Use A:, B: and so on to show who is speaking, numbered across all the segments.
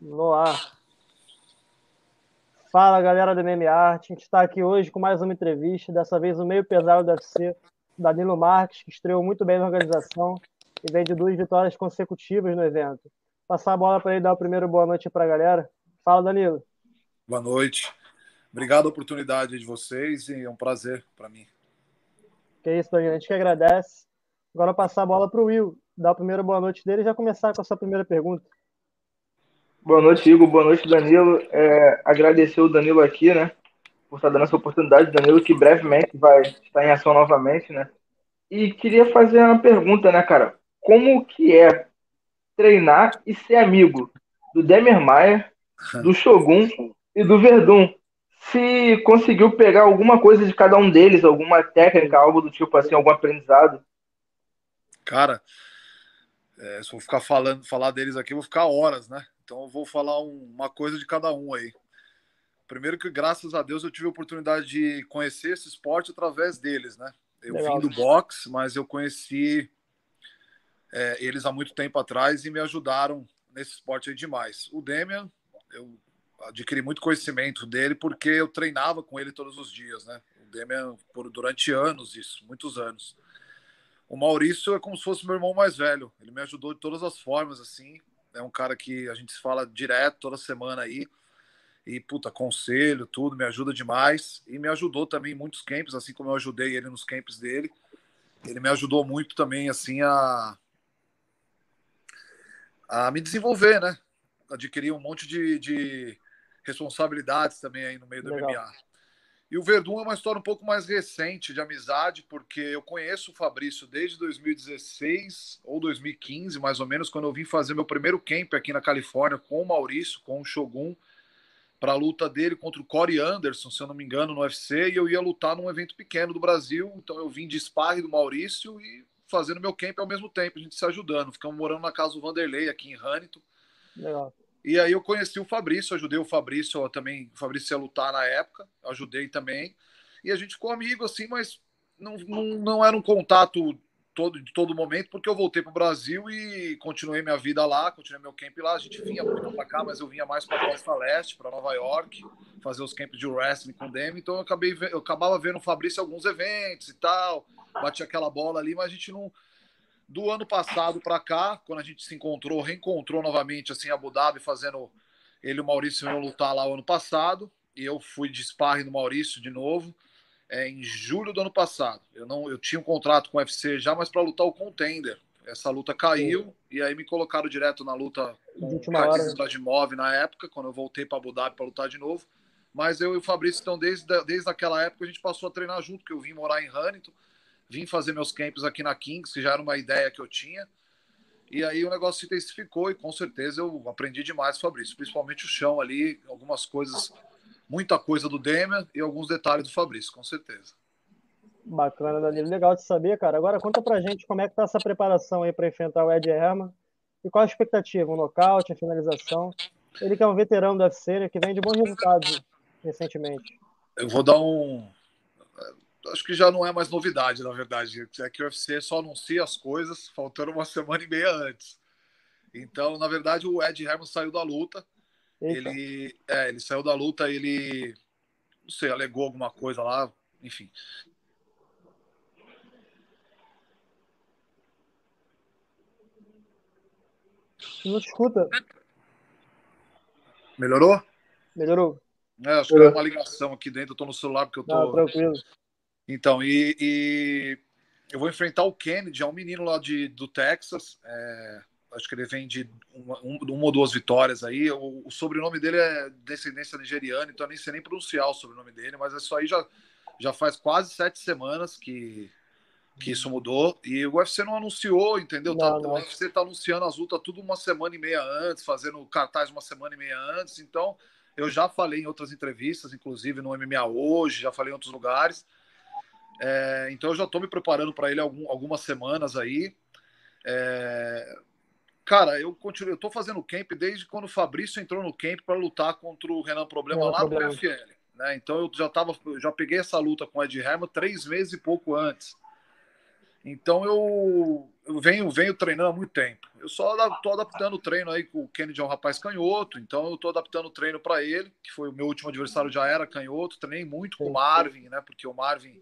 A: No ar. Fala galera do MMA, a gente está aqui hoje com mais uma entrevista, dessa vez no meio pesado do UFC, Danilo Marques, que estreou muito bem na organização e vem de duas vitórias consecutivas no evento. Passar a bola para ele dar o primeiro boa noite para a galera. Fala, Danilo.
B: Boa noite. Obrigado a oportunidade de vocês e é um prazer para mim.
A: Que isso, Danilo, a gente que agradece. Agora passar a bola para o Will, dar a primeira boa noite dele e já começar com a sua primeira pergunta.
C: Boa noite, Igor. Boa noite, Danilo. É, agradecer o Danilo aqui, né? Por estar dando essa oportunidade, Danilo, que brevemente vai estar em ação novamente, né? E queria fazer uma pergunta, né, cara? Como que é treinar e ser amigo do Demer Maia, do Shogun e do Verdun? Se conseguiu pegar alguma coisa de cada um deles, alguma técnica, algo do tipo assim, algum aprendizado?
B: Cara, é, se eu ficar falando, falar deles aqui, eu vou ficar horas, né? Então eu vou falar um, uma coisa de cada um aí. Primeiro que graças a Deus eu tive a oportunidade de conhecer esse esporte através deles, né? Eu Legal. vim do boxe, mas eu conheci é, eles há muito tempo atrás e me ajudaram nesse esporte aí demais. O Demian, eu adquiri muito conhecimento dele porque eu treinava com ele todos os dias, né? O Demian por durante anos isso, muitos anos. O Maurício é como se fosse meu irmão mais velho. Ele me ajudou de todas as formas, assim é um cara que a gente fala direto toda semana aí. E, puta, conselho, tudo, me ajuda demais. E me ajudou também em muitos camps, assim como eu ajudei ele nos camps dele. Ele me ajudou muito também, assim, a, a me desenvolver, né? Adquirir um monte de, de responsabilidades também aí no meio do Legal. MMA. E o Verdun é uma história um pouco mais recente de amizade, porque eu conheço o Fabrício desde 2016 ou 2015, mais ou menos, quando eu vim fazer meu primeiro camp aqui na Califórnia com o Maurício, com o Shogun, para a luta dele contra o Corey Anderson, se eu não me engano, no UFC, e eu ia lutar num evento pequeno do Brasil, então eu vim de sparring do Maurício e fazendo meu camp ao mesmo tempo, a gente se ajudando. Ficamos morando na casa do Vanderlei, aqui em Huntington. Legal. E aí eu conheci o Fabrício, ajudei o Fabrício também, o Fabrício ia lutar na época, ajudei também. E a gente ficou amigo assim, mas não, não, não era um contato todo de todo momento, porque eu voltei para o Brasil e continuei minha vida lá, continuei meu camp lá. A gente vinha muito para cá, mas eu vinha mais para a Costa Leste, para Nova York, fazer os camps de wrestling com o Demi. Então eu acabei eu acabava vendo o Fabrício em alguns eventos e tal, bati aquela bola ali, mas a gente não do ano passado para cá, quando a gente se encontrou, reencontrou novamente assim Abu Dhabi, fazendo ele e o Maurício iam lutar lá o ano passado, e eu fui de sparring do Maurício de novo, é, em julho do ano passado. Eu não, eu tinha um contrato com o UFC já, mas para lutar o contender. Essa luta caiu Sim. e aí me colocaram direto na luta com o Badimov na época, quando eu voltei para Abu Dhabi para lutar de novo. Mas eu e o Fabrício, então, desde, desde aquela época, a gente passou a treinar junto, que eu vim morar em Huntington vim fazer meus camps aqui na Kings, que já era uma ideia que eu tinha. E aí o negócio se intensificou e com certeza eu aprendi demais, Fabrício, principalmente o chão ali, algumas coisas, muita coisa do Demian e alguns detalhes do Fabrício, com certeza.
A: Bacana, Danilo. Legal de saber, cara. Agora conta pra gente como é que tá essa preparação aí para enfrentar o Ed Herman e qual a expectativa? Um nocaute, a finalização? Ele que é um veterano do UFC, né, que vem de bons resultados recentemente.
B: Eu vou dar um, acho que já não é mais novidade, na verdade. É que o UFC só anuncia as coisas faltando uma semana e meia antes. Então, na verdade, o Ed Herman saiu da luta. Ele, é, ele saiu da luta, ele não sei, alegou alguma coisa lá, enfim.
A: Não escuta.
B: Melhorou?
A: Melhorou.
B: É, acho Melhorou. que é uma ligação aqui dentro, eu tô no celular porque eu tô.
A: Não, tranquilo.
B: Então, e, e, eu vou enfrentar o Kennedy, é um menino lá de, do Texas. É, acho que ele vem de uma, uma, ou duas vitórias aí. O, o, sobrenome dele é descendência nigeriana, então eu nem sei nem pronunciar o sobrenome dele, mas isso aí já, já faz quase sete semanas que, que isso mudou. E o UFC não anunciou, entendeu? Não, tá, não. O UFC tá anunciando as lutas tudo uma semana e meia antes, fazendo cartaz uma semana e meia antes. Então, eu já falei em outras entrevistas, inclusive no MMA hoje, já falei em outros lugares. É, então eu já estou me preparando para ele algum, algumas semanas aí. É, cara, eu continuo, eu tô fazendo camp desde quando o Fabrício entrou no camp para lutar contra o Renan Problema lá no FL. Né? Então eu já tava, já peguei essa luta com o Ed Herman três meses e pouco antes. Então eu, eu venho, venho treinando há muito tempo. Eu só estou adaptando o treino aí com o Kennedy é um rapaz canhoto, então eu estou adaptando o treino para ele, que foi o meu último adversário já era canhoto. Treinei muito com o Marvin, né? Porque o Marvin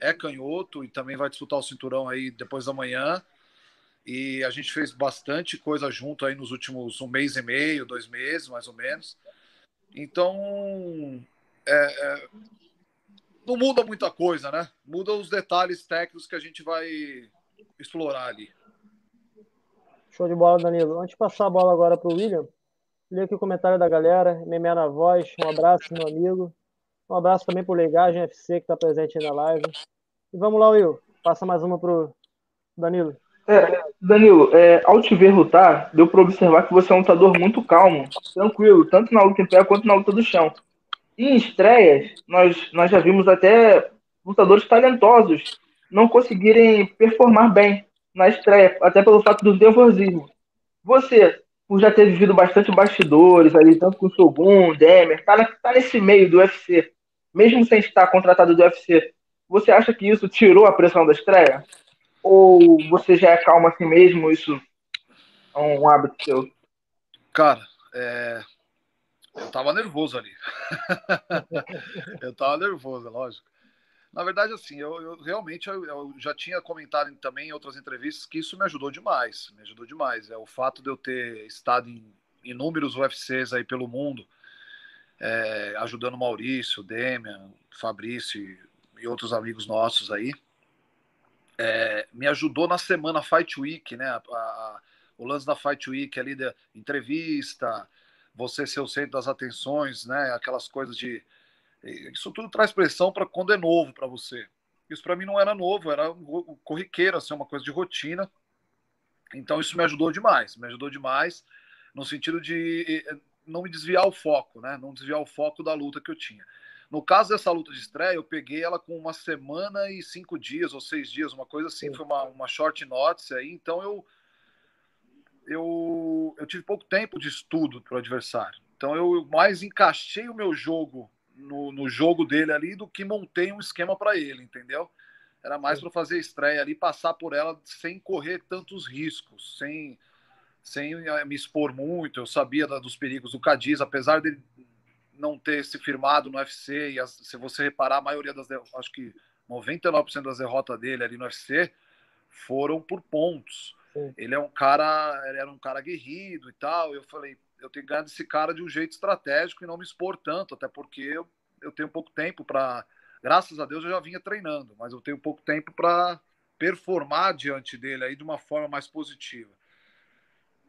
B: é canhoto e também vai disputar o cinturão aí depois da manhã. E a gente fez bastante coisa junto aí nos últimos um mês e meio, dois meses, mais ou menos. Então, é, é, não muda muita coisa, né? Muda os detalhes técnicos que a gente vai explorar ali.
A: Show de bola, Danilo. Antes de passar a bola agora para o William, lê aqui o comentário da galera. Memé na voz, um abraço, meu amigo. Um abraço também para o Legagem FC, que está presente aí na live. E vamos lá, Will. Passa mais uma para o Danilo.
C: É, Danilo, é, ao te ver lutar, deu para observar que você é um lutador muito calmo, tranquilo, tanto na luta em pé quanto na luta do chão. Em estreias, nós, nós já vimos até lutadores talentosos não conseguirem performar bem na estreia, até pelo fato do nervosismo. Você, por já ter vivido bastante bastidores ali, tanto com o Shogun, Demer, tá, tá nesse meio do UFC, mesmo sem estar contratado do UFC, você acha que isso tirou a pressão da estreia? Ou você já é calmo assim mesmo? Isso é um hábito seu?
B: Cara, é, eu tava nervoso ali. eu tava nervoso, lógico. Na verdade, assim, eu, eu realmente eu, eu, já tinha comentado também em outras entrevistas que isso me ajudou demais. Me ajudou demais. É o fato de eu ter estado em inúmeros UFCs aí pelo mundo, é, ajudando Maurício, Demian, Fabrício e, e outros amigos nossos aí. É, me ajudou na semana Fight Week, né? A, a, o lance da Fight Week ali da entrevista, você ser o centro das atenções, né? Aquelas coisas de. Isso tudo traz pressão para quando é novo para você. Isso para mim não era novo, era corriqueiro, assim, uma coisa de rotina. Então isso me ajudou demais, me ajudou demais no sentido de não me desviar o foco, né? Não desviar o foco da luta que eu tinha. No caso dessa luta de estreia, eu peguei ela com uma semana e cinco dias ou seis dias, uma coisa assim, foi uma, uma short notice aí, então eu eu, eu tive pouco tempo de estudo para o adversário. Então eu mais encaixei o meu jogo no, no jogo dele ali do que montei um esquema para ele, entendeu? Era mais para fazer estreia ali, passar por ela sem correr tantos riscos, sem, sem eh, me expor muito. Eu sabia da, dos perigos do Cadiz, apesar dele não ter se firmado no UFC, e as, se você reparar, a maioria das, acho que 99% das derrotas dele ali no UFC foram por pontos. Ele é um cara, ele era um cara aguerrido e tal. Eu falei, eu tenho que ganhar desse cara de um jeito estratégico e não me expor tanto, até porque eu, eu tenho pouco tempo para. Graças a Deus eu já vinha treinando, mas eu tenho pouco tempo para performar diante dele aí de uma forma mais positiva.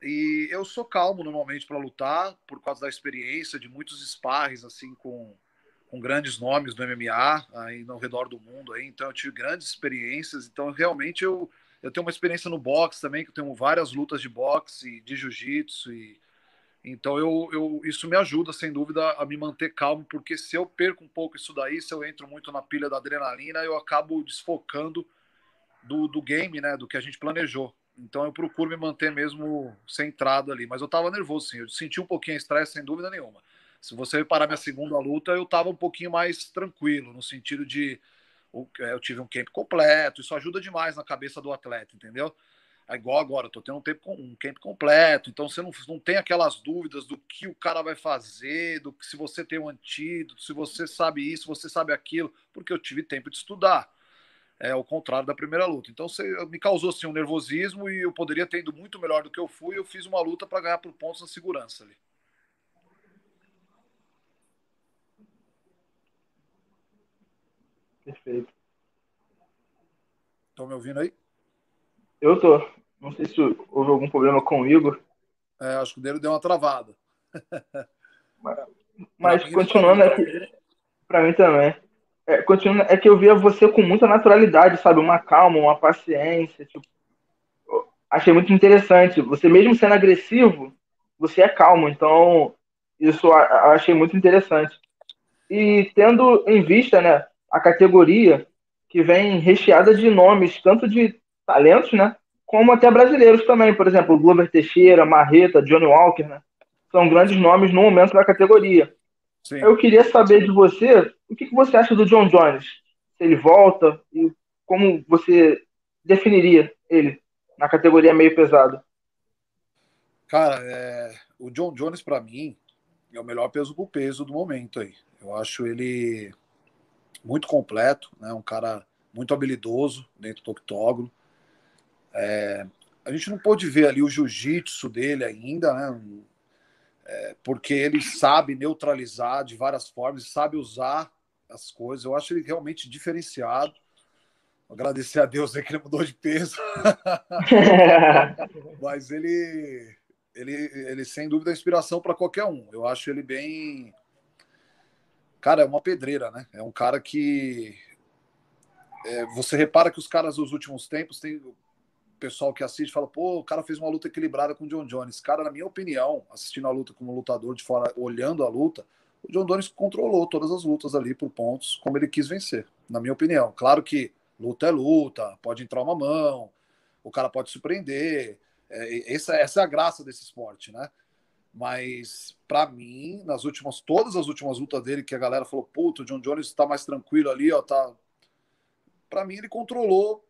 B: E eu sou calmo normalmente para lutar, por causa da experiência de muitos sparres assim com, com grandes nomes do MMA aí no redor do mundo aí, então eu tive grandes experiências, então realmente eu eu tenho uma experiência no boxe também, que eu tenho várias lutas de boxe de jiu-jitsu. E... Então eu, eu, isso me ajuda, sem dúvida, a me manter calmo, porque se eu perco um pouco isso daí, se eu entro muito na pilha da adrenalina, eu acabo desfocando do, do game, né? Do que a gente planejou. Então eu procuro me manter mesmo centrado ali. Mas eu tava nervoso, sim. Eu senti um pouquinho estresse, sem dúvida nenhuma. Se você reparar minha segunda luta, eu tava um pouquinho mais tranquilo, no sentido de é, eu tive um camp completo, isso ajuda demais na cabeça do atleta, entendeu? É igual agora, eu tô tendo um, tempo, um camp completo, então você não, não tem aquelas dúvidas do que o cara vai fazer, do que se você tem um antídoto, se você sabe isso, você sabe aquilo, porque eu tive tempo de estudar. É o contrário da primeira luta. Então você, me causou assim, um nervosismo e eu poderia ter ido muito melhor do que eu fui. Eu fiz uma luta para ganhar por pontos na segurança ali.
C: Perfeito.
B: Estão me ouvindo aí?
C: Eu tô. Não sei se houve algum problema com o Igor.
B: É, acho que o dele deu uma travada.
C: Mas, mas continuando aqui, para mim também. É, continuando, é que eu via você com muita naturalidade, sabe? Uma calma, uma paciência. Tipo, achei muito interessante. Você, mesmo sendo agressivo, você é calmo. Então, isso eu achei muito interessante. E tendo em vista, né, a categoria que vem recheada de nomes, tanto de talentos, né? Como até brasileiros também. Por exemplo, Glover Teixeira, Marreta, Johnny Walker, né? São grandes nomes no momento da categoria. Sim. Eu queria saber de você o que, você acha do John Jones. Se ele volta e como você definiria ele na categoria meio pesado?
B: Cara, é... o John Jones, para mim, é o melhor peso por peso do momento aí. Eu acho ele muito completo, né? um cara muito habilidoso dentro do octógono. É... A gente não pôde ver ali o jiu-jitsu dele ainda, né? É, porque ele sabe neutralizar de várias formas, sabe usar as coisas. Eu acho ele realmente diferenciado. Agradecer a Deus que ele mudou de peso. Mas ele, ele, ele sem dúvida é inspiração para qualquer um. Eu acho ele bem. Cara, é uma pedreira, né? É um cara que. É, você repara que os caras dos últimos tempos tem pessoal que assiste fala, pô, o cara fez uma luta equilibrada com o John Jones. Cara, na minha opinião, assistindo a luta como lutador de fora, olhando a luta, o John Jones controlou todas as lutas ali por pontos, como ele quis vencer, na minha opinião. Claro que luta é luta, pode entrar uma mão, o cara pode surpreender. É, essa, essa é a graça desse esporte, né? Mas, para mim, nas últimas, todas as últimas lutas dele, que a galera falou, puto, o John Jones tá mais tranquilo ali, ó, tá. Para mim, ele controlou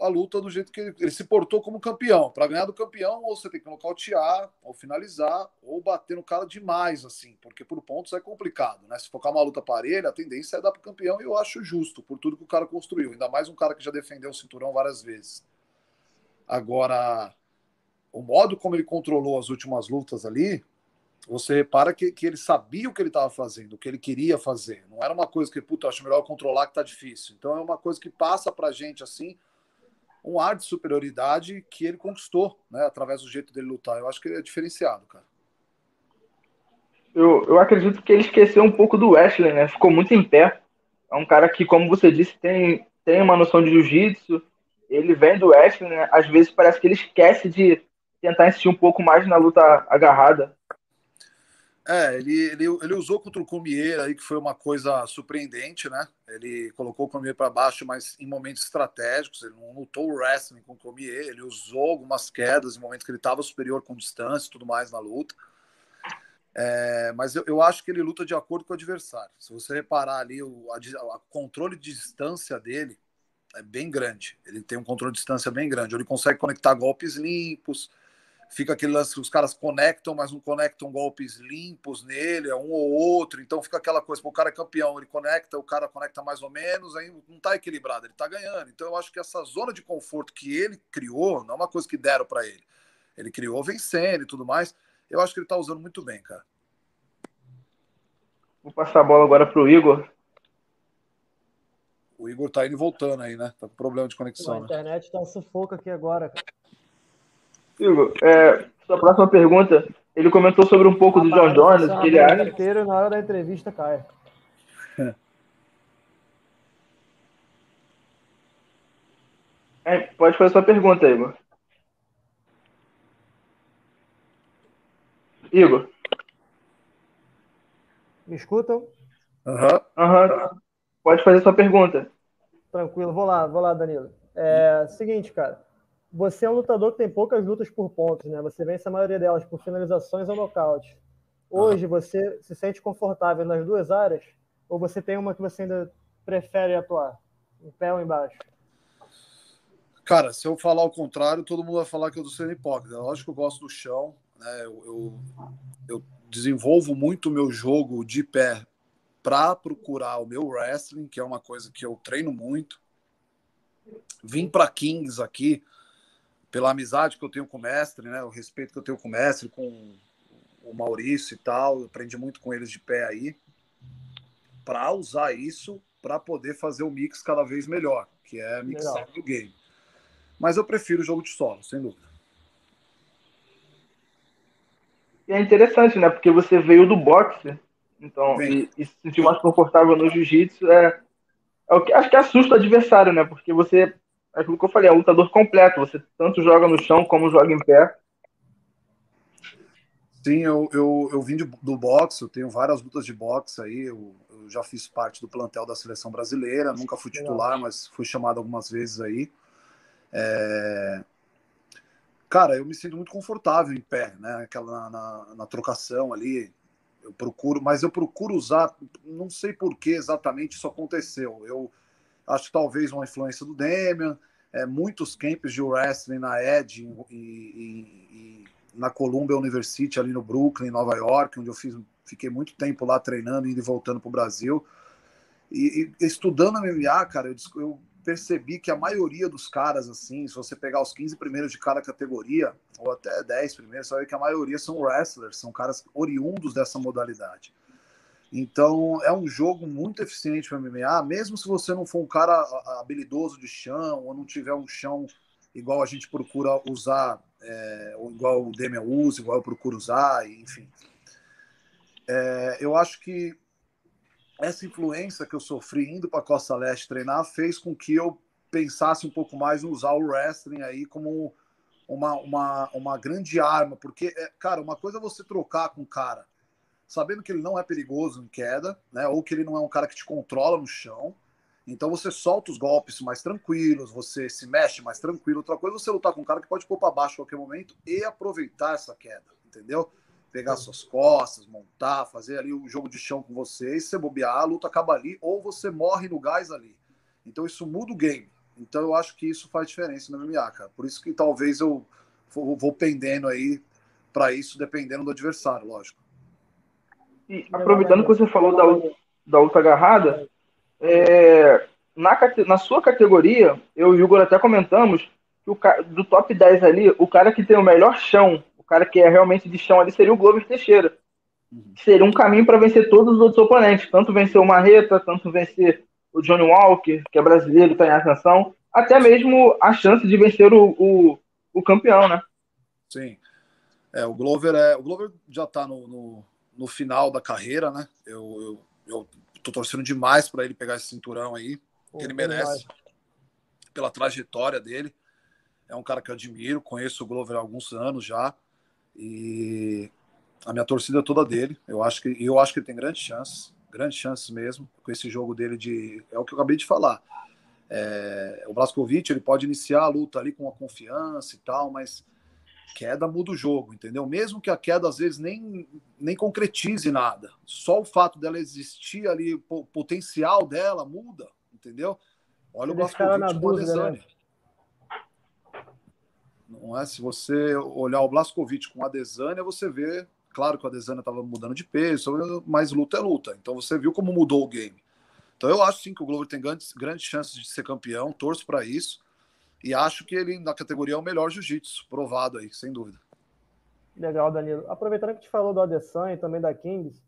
B: a luta do jeito que ele, ele se portou como campeão. Para ganhar do campeão, ou você tem que nocautear, ou finalizar, ou bater no cara demais, assim, porque por pontos é complicado, né? Se focar uma luta parelha, a tendência é dar para o campeão, e eu acho justo, por tudo que o cara construiu. Ainda mais um cara que já defendeu o cinturão várias vezes. Agora, o modo como ele controlou as últimas lutas ali, você repara que, que ele sabia o que ele estava fazendo, o que ele queria fazer. Não era uma coisa que, puta, acho melhor controlar que tá difícil. Então é uma coisa que passa pra gente assim um ar de superioridade que ele conquistou, né, através do jeito dele lutar. Eu acho que ele é diferenciado, cara.
C: Eu, eu acredito que ele esqueceu um pouco do Wesley, né? Ficou muito em pé. É um cara que, como você disse, tem, tem uma noção de jiu-jitsu. Ele vem do Wesley, né? Às vezes parece que ele esquece de tentar insistir um pouco mais na luta agarrada.
B: É, ele, ele, ele usou contra o Comier aí, que foi uma coisa surpreendente, né? Ele colocou o Comier para baixo, mas em momentos estratégicos. Ele não lutou o wrestling com o Comier, ele usou algumas quedas em momentos que ele estava superior com distância e tudo mais na luta. É, mas eu, eu, acho que ele luta de acordo com o adversário. Se você reparar ali, o a, a controle de distância dele é bem grande. Ele tem um controle de distância bem grande. Ele consegue conectar golpes limpos fica aquele lance que os caras conectam, mas não conectam golpes limpos nele, é um ou outro, então fica aquela coisa, o cara é campeão, ele conecta, o cara conecta mais ou menos, aí não tá equilibrado, ele tá ganhando. Então eu acho que essa zona de conforto que ele criou, não é uma coisa que deram para ele. Ele criou vencendo e tudo mais. Eu acho que ele tá usando muito bem, cara.
C: Vou passar a bola agora pro Igor.
B: O Igor tá indo e voltando aí, né? Tá com problema de conexão. A
A: né? internet tá sufoco aqui agora, cara.
C: Igor, é, sua próxima pergunta, ele comentou sobre um pouco do John Jones, que ele acha.
A: inteiro na hora da entrevista cai.
C: É, pode fazer sua pergunta, Igor. Igor.
A: Me escutam?
C: Aham. Uhum. Uhum. Pode fazer sua pergunta.
A: Tranquilo, vou lá, vou lá, Danilo. É, seguinte, cara você é um lutador que tem poucas lutas por pontos, né? Você vence a maioria delas por finalizações ou nocaute. Hoje você se sente confortável nas duas áreas ou você tem uma que você ainda prefere atuar, em pé ou embaixo?
B: Cara, se eu falar o contrário, todo mundo vai falar que eu tô sendo hipócrita. Lógico que eu gosto do chão, né? Eu, eu, eu desenvolvo muito o meu jogo de pé para procurar o meu wrestling, que é uma coisa que eu treino muito. Vim para Kings aqui pela amizade que eu tenho com o mestre, né? O respeito que eu tenho com o mestre, com o Maurício e tal. Eu aprendi muito com eles de pé aí. Para usar isso para poder fazer o mix cada vez melhor, que é mixar o game. Mas eu prefiro o jogo de solo, sem dúvida.
C: E é interessante, né? Porque você veio do boxe, então, e, e, se sentir mais confortável no jiu-jitsu é, é o que acho que assusta o adversário, né? Porque você é aquilo que eu falei, é um lutador completo. Você tanto joga no chão como joga em pé.
B: Sim, eu, eu, eu vim de, do boxe, eu tenho várias lutas de boxe aí. Eu, eu, já fiz parte do plantel da seleção brasileira, nunca fui titular, mas fui chamado algumas vezes aí. É... Cara, eu me sinto muito confortável em pé, né? Aquela na, na, na trocação ali. Eu procuro, mas eu procuro usar, não sei por que exatamente isso aconteceu. Eu acho que talvez uma influência do Demian, é, muitos camps de wrestling na Ed e, e, e, na Columbia University, ali no Brooklyn, Nova York, onde eu fiz, fiquei muito tempo lá treinando, indo e voltando para o Brasil. E, e, estudando MMA, cara, eu, eu, percebi que a maioria dos caras, assim, se você pegar os 15 primeiros de cada categoria, ou até 10 primeiros, você vai ver que a maioria são wrestlers, são caras oriundos dessa modalidade. Então, é um jogo muito eficiente para MMA, mesmo se você não for um cara habilidoso de chão, ou não tiver um chão igual a gente procura usar, é, igual o Demian usa, igual eu procuro usar, enfim. É, eu acho que essa influência que eu sofri indo para Costa Leste treinar fez com que eu pensasse um pouco mais em usar o wrestling aí como uma, uma, uma grande arma, porque, é, cara, uma coisa é você trocar com o cara sabendo que ele não é perigoso em queda, né? Ou que ele não é um cara que te controla no chão. Então você solta os golpes mais tranquilos, você se mexe mais tranquilo. Outra coisa é você lutar com um cara que pode pôr para baixo a qualquer momento e aproveitar essa queda, entendeu? Pegar suas costas, montar, fazer ali o um jogo de chão com você e se você bobear, a luta acaba ali ou você morre no gás ali. Então isso muda o game. Então eu acho que isso faz diferença no MMA, cara. Por isso que talvez eu vou pendendo aí para isso, dependendo do adversário, lógico.
C: E aproveitando que você falou da, da luta agarrada, é, na, na sua categoria, eu e o Igor até comentamos que o, do top 10 ali, o cara que tem o melhor chão, o cara que é realmente de chão ali, seria o Glover Teixeira. Uhum. Seria um caminho para vencer todos os outros oponentes, tanto vencer o Marreta, tanto vencer o Johnny Walker, que é brasileiro, está em ascensão, até mesmo a chance de vencer o, o, o campeão, né?
B: Sim. É, o Glover é, o Glover já está no, no, no final da carreira, né? Eu, eu, eu tô torcendo demais para ele pegar esse cinturão aí, Pô, que ele merece, pela trajetória dele. É um cara que eu admiro, conheço o Glover há alguns anos já, e a minha torcida é toda dele. Eu acho que, eu acho que ele tem grandes chances, grandes chances mesmo, com esse jogo dele de. É o que eu acabei de falar. É, o Blaskovic ele pode iniciar a luta ali com a confiança e tal, mas queda muda o jogo, entendeu? Mesmo que a queda às vezes nem, nem concretize nada, só o fato dela existir ali, o potencial dela muda, entendeu? Olha o Blaskovic com a Adesanya. Né? Não é? Se você olhar o Blaskovic com a Adesanya, você vê, claro que a Adesanya estava mudando de peso, mas luta é luta. Então você viu como mudou o game. Então eu acho sim que o Glover tem grandes, grandes chances de ser campeão, torço para isso. E acho que ele, na categoria, é o melhor jiu-jitsu, provado aí, sem dúvida.
A: Legal, Danilo. Aproveitando que te falou do Adesanya e também da Kings,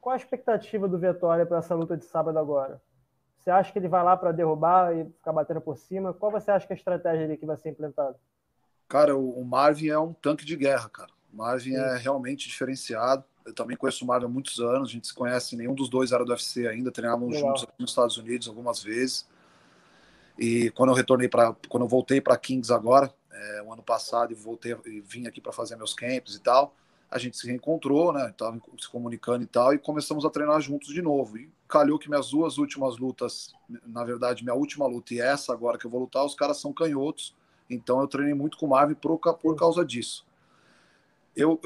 A: qual a expectativa do Vitória para essa luta de sábado agora? Você acha que ele vai lá para derrubar e ficar batendo por cima? Qual você acha que é a estratégia ali que vai ser implementada?
B: Cara, o Marvin é um tanque de guerra, cara. O Marvin Sim. é realmente diferenciado. Eu também conheço o Marvin há muitos anos. A gente se conhece, nenhum dos dois era do UFC ainda. Treinávamos juntos nos Estados Unidos algumas vezes. E quando eu retornei para, quando eu voltei para Kings agora, é, o ano passado, e voltei e vim aqui para fazer meus camps e tal, a gente se reencontrou, né? Tava se comunicando e tal, e começamos a treinar juntos de novo. E calhou que minhas duas últimas lutas, na verdade, minha última luta e essa agora que eu vou lutar, os caras são canhotos. Então eu treinei muito com o Marvin por, por causa disso. Eu,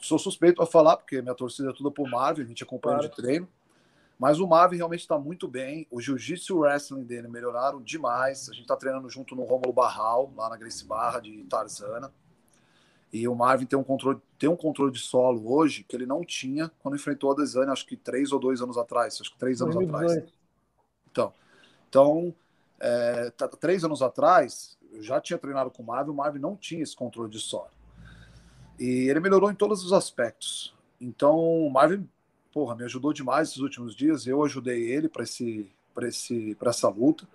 B: sou suspeito a falar, porque minha torcida é toda por Marvin, a gente acompanha claro. de treino. Mas o Marvin realmente está muito bem. O jiu-jitsu wrestling dele melhoraram demais. A gente está treinando junto no Rômulo Barral, lá na Grace Barra de Tarzana. E o Marvin tem um controle, tem um controle de solo hoje que ele não tinha quando enfrentou a Desane, acho que três ou dois anos atrás. Acho que três anos 2018. atrás. Então, então é, tá, três anos atrás, eu já tinha treinado com o Marvin, o Marvin não tinha esse controle de solo. E ele melhorou em todos os aspectos. Então, o Marvin porra, me ajudou demais esses últimos dias. Eu ajudei ele para esse, para esse, para essa luta.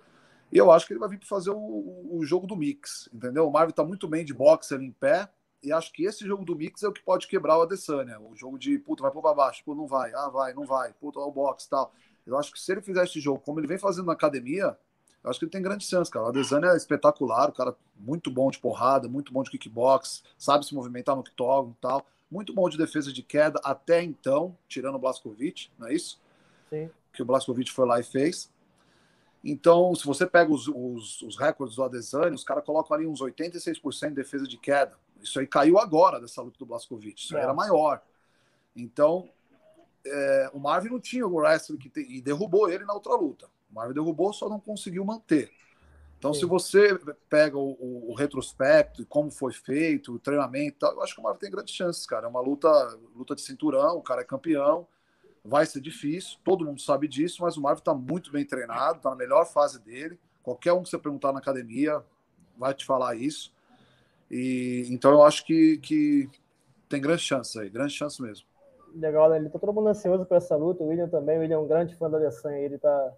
B: E eu acho que ele vai vir para fazer o, o, jogo do mix, entendeu? O Marvin está muito bem de boxe ali em pé. E acho que esse jogo do mix é o que pode quebrar o Adesanya. O jogo de, puta, vai para baixo, pô, não vai, ah, vai, não vai, puta, o boxe tal. Eu acho que se ele fizer esse jogo como ele vem fazendo na academia, eu acho que ele tem grande chance, cara. O Adesanya é espetacular, o cara muito bom de porrada, muito bom de kickbox, sabe se movimentar no octógono e tal muito bom de defesa de queda até então, tirando o Blaskovic, não é isso?
A: Sim.
B: Que o Blaskovic foi lá e fez. Então, se você pega os, os, os recordes do Adesanya, os caras colocam ali uns 86% de defesa de queda. Isso aí caiu agora dessa luta do Blaskovic. Isso é. era maior. Então, é, o Marvin não tinha o wrestling que te, e derrubou ele na outra luta. O Marvin derrubou, só não conseguiu manter. Então, Sim. se você pega o, o, retrospecto, como foi feito, o treinamento, eu acho que o Marvin tem grandes chances, cara. É uma luta, luta de cinturão, o cara é campeão, vai ser difícil, todo mundo sabe disso, mas o Marvin está muito bem treinado, está na melhor fase dele. Qualquer um que você perguntar na academia vai te falar isso. E então eu acho que, que tem grande chance aí, grande chance mesmo.
A: Legal, né? Ele tá todo mundo ansioso por essa luta. O William também, o William é um grande fã da Adesanya, ele tá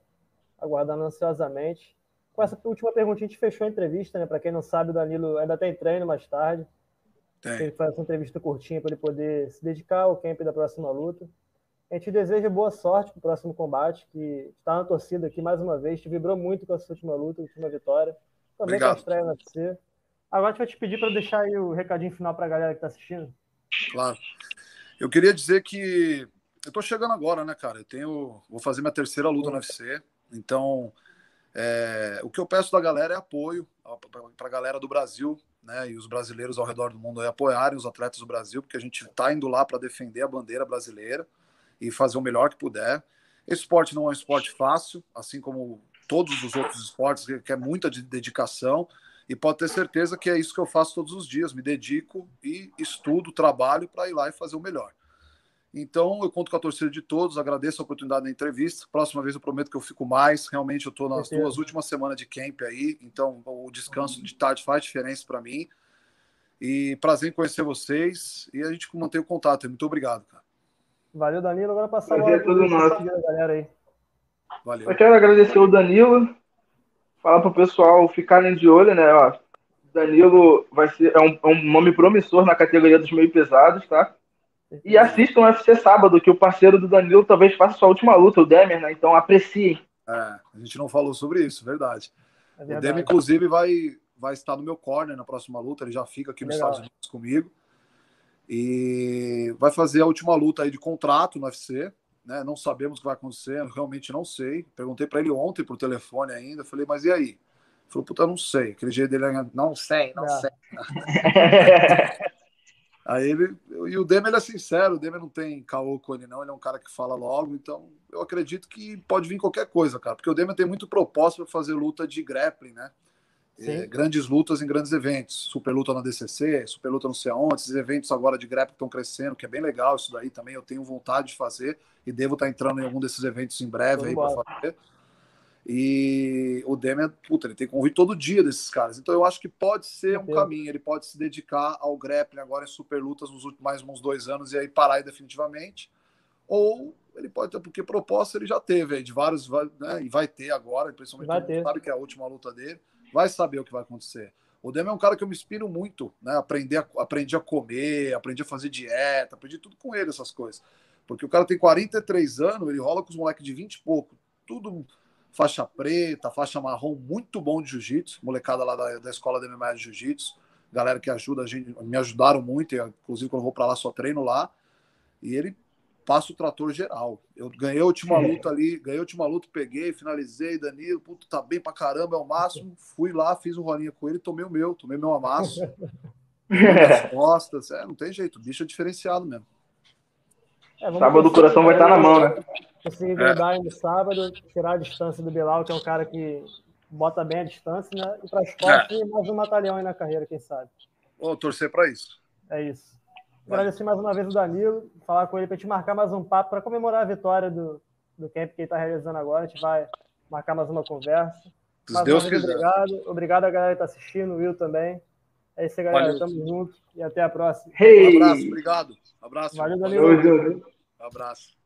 A: aguardando ansiosamente. Com essa última pergunta, a gente fechou a entrevista, né? Para quem não sabe, o Danilo ainda tem treino mais tarde. Tem. Ele faz uma entrevista curtinha para ele poder se dedicar ao camp da próxima luta. A gente deseja boa sorte para o próximo combate, que está na torcida aqui mais uma vez. Te vibrou muito com essa última luta, última vitória. Também com a estreia na UFC. Agora a gente vai te pedir para deixar aí o recadinho final para a galera que está assistindo.
B: Claro. Eu queria dizer que eu estou chegando agora, né, cara? Eu tenho, vou fazer minha terceira luta no UFC. Então, é, o que eu peço da galera é apoio para a galera do Brasil, né? E os brasileiros ao redor do mundo aí apoiarem os atletas do Brasil, porque a gente está indo lá para defender a bandeira brasileira e fazer o melhor que puder. Esse esporte não é um esporte fácil, assim como todos os outros esportes, que é muita dedicação. E pode ter certeza que é isso que eu faço todos os dias. Me dedico e estudo, trabalho para ir lá e fazer o melhor. Então, eu conto com a torcida de todos, agradeço a oportunidade da entrevista. Próxima vez eu prometo que eu fico mais. Realmente, eu estou nas duas últimas semanas de camp aí, então o descanso de tarde faz diferença para mim. E prazer em conhecer vocês e a gente mantém o contato. Muito obrigado, cara.
A: Valeu, Danilo. Agora passar a bola tudo nosso. galera aí.
C: Valeu. Eu quero agradecer o Danilo, falar para o pessoal ficarem de olho, né? Ó, Danilo vai ser, é um, é um nome promissor na categoria dos meio pesados, tá? E assistam o UFC sábado, que o parceiro do Danilo talvez faça sua última luta, o Demer, né? Então apreciem.
B: É, a gente não falou sobre isso, verdade. É verdade. O Demer, inclusive, vai, vai estar no meu corner na próxima luta, ele já fica aqui nos Estados Unidos comigo. E vai fazer a última luta aí de contrato no UFC. Né? Não sabemos o que vai acontecer, realmente não sei. Perguntei para ele ontem por telefone ainda, falei, mas e aí? Ele falou, puta, não sei. Aquele jeito dele, não sei, não, não. sei. Aí ele. E o Demi ele é sincero, o Demi não tem caô com ele, não. Ele é um cara que fala logo, então eu acredito que pode vir qualquer coisa, cara. Porque o Demi tem muito propósito para fazer luta de grappling, né? É, grandes lutas em grandes eventos. Super luta na DCC, super luta não sei aonde. Esses eventos agora de grappling estão crescendo, que é bem legal isso daí também. Eu tenho vontade de fazer e devo estar entrando em algum desses eventos em breve Vamos aí para fazer. E o Demian, puta, ele tem convite todo dia desses caras. Então eu acho que pode ser um caminho. Ele pode se dedicar ao grappling agora em super lutas nos últimos mais uns dois anos e aí parar aí definitivamente. Ou ele pode ter, porque proposta ele já teve aí, de vários, né, e vai ter agora, principalmente vai ter. sabe que é a última luta dele, vai saber o que vai acontecer. O Demian é um cara que eu me inspiro muito, né? Aprendi a, aprendi a comer, aprendi a fazer dieta, aprendi tudo com ele, essas coisas. Porque o cara tem 43 anos, ele rola com os moleques de 20 e pouco, tudo faixa preta, faixa marrom, muito bom de jiu-jitsu, molecada lá da, da escola de MMA de jiu-jitsu, galera que ajuda a gente, me ajudaram muito, inclusive quando eu vou para lá só treino lá, e ele passa o trator geral. Eu ganhei a última luta ali, ganhei a última luta, peguei, finalizei, Danilo, puto, tá bem pra caramba, é o máximo, fui lá, fiz um rolinho com ele, tomei o meu, tomei meu amasso, as costas, é, não tem jeito, o bicho é diferenciado mesmo.
C: É, sábado o coração vai estar na mão, né?
A: Conseguir grudar é. no sábado, tirar a distância do Bilal, que é um cara que bota bem a distância, né? E para esporte, é. mais um batalhão aí na carreira, quem sabe.
B: Vou torcer para isso.
A: É isso. Agradecer mais uma vez o Danilo, falar com ele para te marcar mais um papo para comemorar a vitória do, do camp que ele está realizando agora. A gente vai marcar mais uma conversa.
B: Se mais Deus quiser.
A: Obrigado. Obrigado a galera que está assistindo, o Will também. É isso aí, galera. Valeu. Tamo junto e até a próxima.
B: Hey. Um abraço, obrigado. Um abraço.
A: Valeu, Danilo.
B: Um abraço.